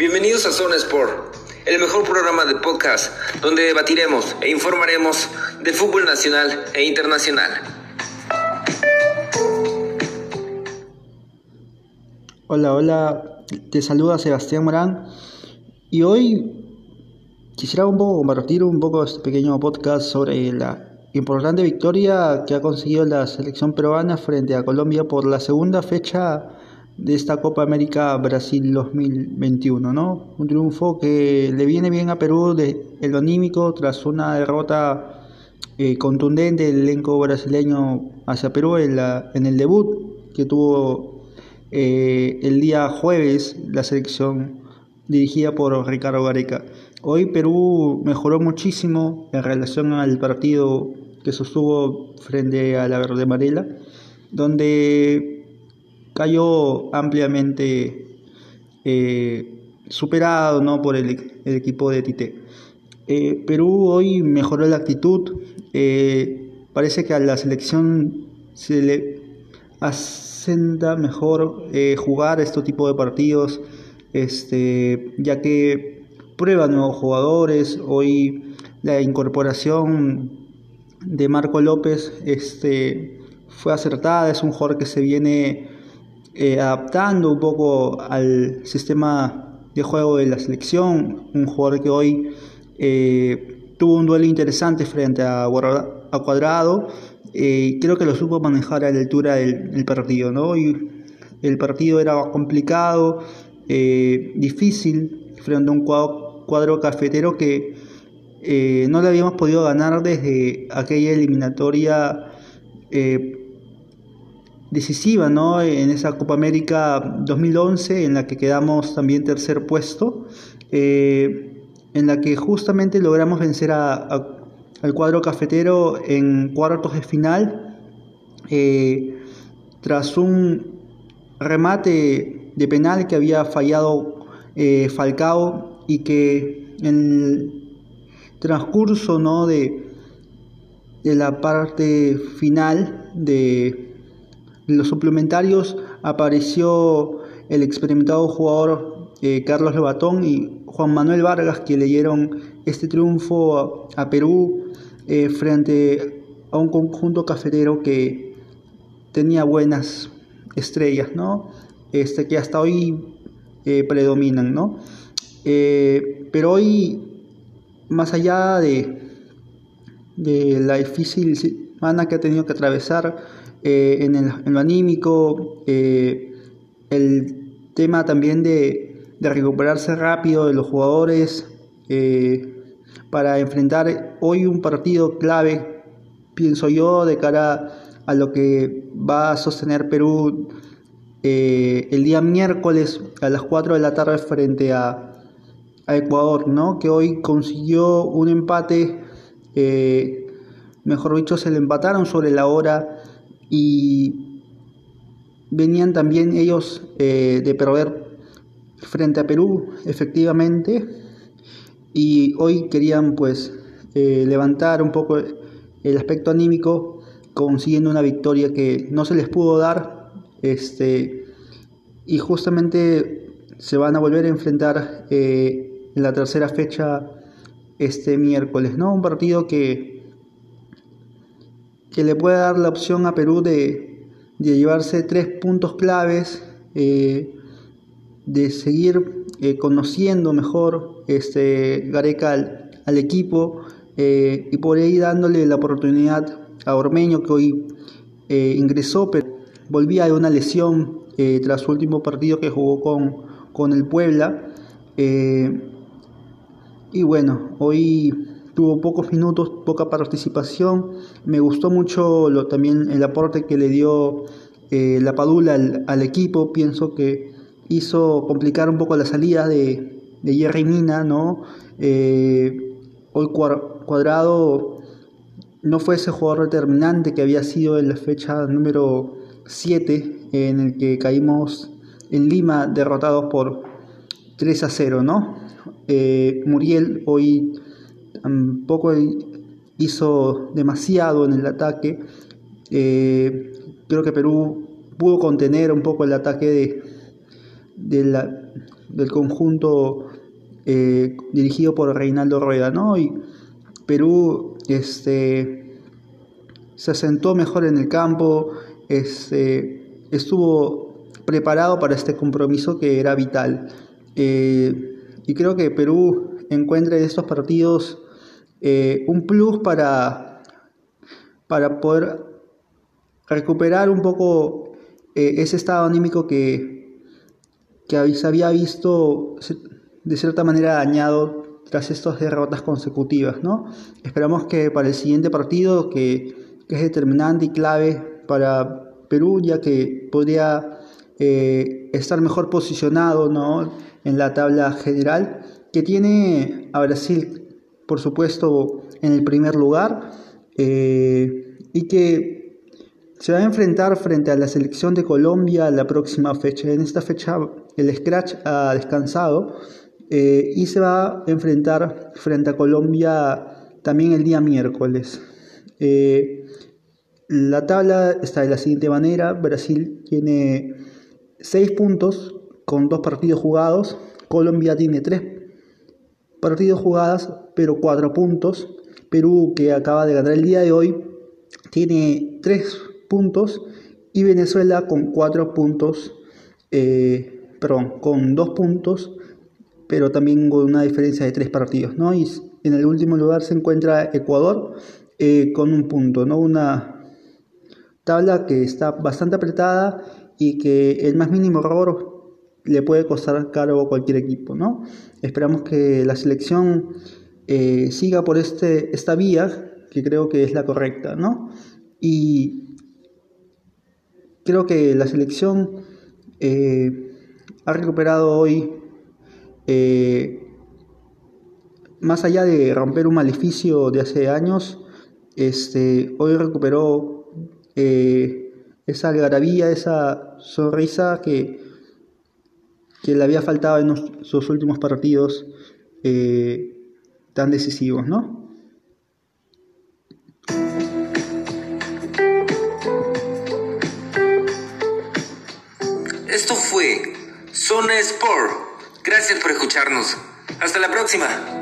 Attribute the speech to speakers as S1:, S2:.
S1: Bienvenidos a Zona Sport, el mejor programa de podcast donde debatiremos e informaremos del fútbol nacional e internacional.
S2: Hola, hola, te saluda Sebastián Morán y hoy quisiera un poco compartir un poco este pequeño podcast sobre la importante victoria que ha conseguido la selección peruana frente a Colombia por la segunda fecha de esta Copa América Brasil 2021, ¿no? Un triunfo que le viene bien a Perú de el anímico tras una derrota eh, contundente del elenco brasileño hacia Perú en, la, en el debut que tuvo eh, el día jueves la selección dirigida por Ricardo Gareca. Hoy Perú mejoró muchísimo en relación al partido que sostuvo frente a la Verde Amarela, donde cayó ampliamente eh, superado ¿no? por el, equipo de Tite. Eh, Perú hoy mejoró la actitud, eh, parece que a la selección se le asenta mejor jugar este tipo de partidos, este, ya que prueba nuevos jugadores, hoy la incorporación de Marco López este, fue acertada, es un jugador que se viene eh, adaptando un poco al sistema de juego de la selección, un jugador que hoy eh, tuvo un duelo interesante frente a, Cuadrado, eh, creo que lo supo manejar a la altura del, partido, ¿no? Y el partido era complicado, difícil, frente a un cuadro, cafetero que no le habíamos podido ganar desde aquella eliminatoria decisiva ¿no? en esa Copa América 2011 en la que quedamos también tercer puesto, eh, en la que justamente logramos vencer al cuadro cafetero en cuartos de final eh, tras un remate de penal que había fallado eh, Falcao y que en el transcurso ¿no? de, de la parte final de en los suplementarios apareció el experimentado jugador eh, Carlos Lebatón y Juan Manuel Vargas que le dieron este triunfo a, Perú eh, frente a un conjunto cafetero que tenía buenas estrellas, ¿no? Este, que hasta hoy eh, predominan, ¿no? pero hoy, más allá de, de la difícil que ha tenido que atravesar, eh, en, el, lo anímico, eh, el tema también de, recuperarse rápido de los jugadores eh, para enfrentar hoy un partido clave, pienso yo, de cara a lo que va a sostener Perú el día miércoles a las 4 de la tarde frente a, a Ecuador, ¿no? que hoy consiguió un empate, mejor dicho, se le empataron sobre la hora y venían también ellos eh, de perder frente a Perú, efectivamente, y hoy querían pues eh, levantar un poco el aspecto anímico consiguiendo una victoria que no se les pudo dar, este, y justamente se van a volver a enfrentar eh, en la tercera fecha este miércoles, ¿no? Un partido que que le puede dar la opción a Perú de, llevarse tres puntos claves, eh, de seguir eh, conociendo mejor este, Gareca al, equipo eh, y por ahí dándole la oportunidad a Ormeño que hoy ingresó, pero volvía de una lesión tras su último partido que jugó con, con el Puebla. y bueno, hoy tuvo pocos minutos, poca participación. Me gustó mucho lo, también el aporte que le dio eh, la Padula al, equipo. Pienso que hizo complicar un poco la salida de, de Jerry Mina, ¿no? Eh, hoy Cuadrado no fue ese jugador determinante que había sido en la fecha número 7 en el que caímos en Lima derrotados por 3 a 0, ¿no? Eh, Muriel hoy tampoco hizo demasiado en el ataque. Eh, creo que Perú pudo contener un poco el ataque de, del conjunto eh, dirigido por Reinaldo Rueda, ¿no? Y Perú este, se asentó mejor en el campo, este, estuvo preparado para este compromiso que era vital. Eh, y creo que Perú encuentra en estos partidos eh, un plus para, para poder recuperar un poco ese estado anímico que, que se había visto de cierta manera dañado tras estas derrotas consecutivas. ¿no? Esperamos que para el siguiente partido, que, es determinante y clave para Perú, ya que podría eh, estar mejor posicionado ¿no? en la tabla general, que tiene a Brasil, por supuesto, en el primer lugar, eh, y que se va a enfrentar frente a la selección de Colombia la próxima fecha. En esta fecha el Scratch ha descansado eh, y se va a enfrentar frente a Colombia también el día miércoles. Eh, la tabla está de la siguiente manera. Brasil tiene 6 puntos con 2 partidos jugados. Colombia tiene 3 partidos jugados, pero 4 puntos. Perú, que acaba de ganar el día de hoy, tiene 3 puntos. Y Venezuela con 4 puntos, eh, perdón, con 2 puntos pero también con una diferencia de tres partidos, ¿no? Y en el último lugar se encuentra Ecuador eh, con un punto, ¿no? Una tabla que está bastante apretada y que el más mínimo error le puede costar caro a cualquier equipo, ¿no? Esperamos que la selección eh, siga por este, esta vía, que creo que es la correcta, ¿no? Y creo que la selección eh, ha recuperado hoy eh, más allá de romper un maleficio de hace años, este, hoy recuperó esa algarabía, esa sonrisa que, que le había faltado en sus últimos partidos eh, tan decisivos, ¿no?
S1: Esto fue Zona Sport Gracias por escucharnos. Hasta la próxima.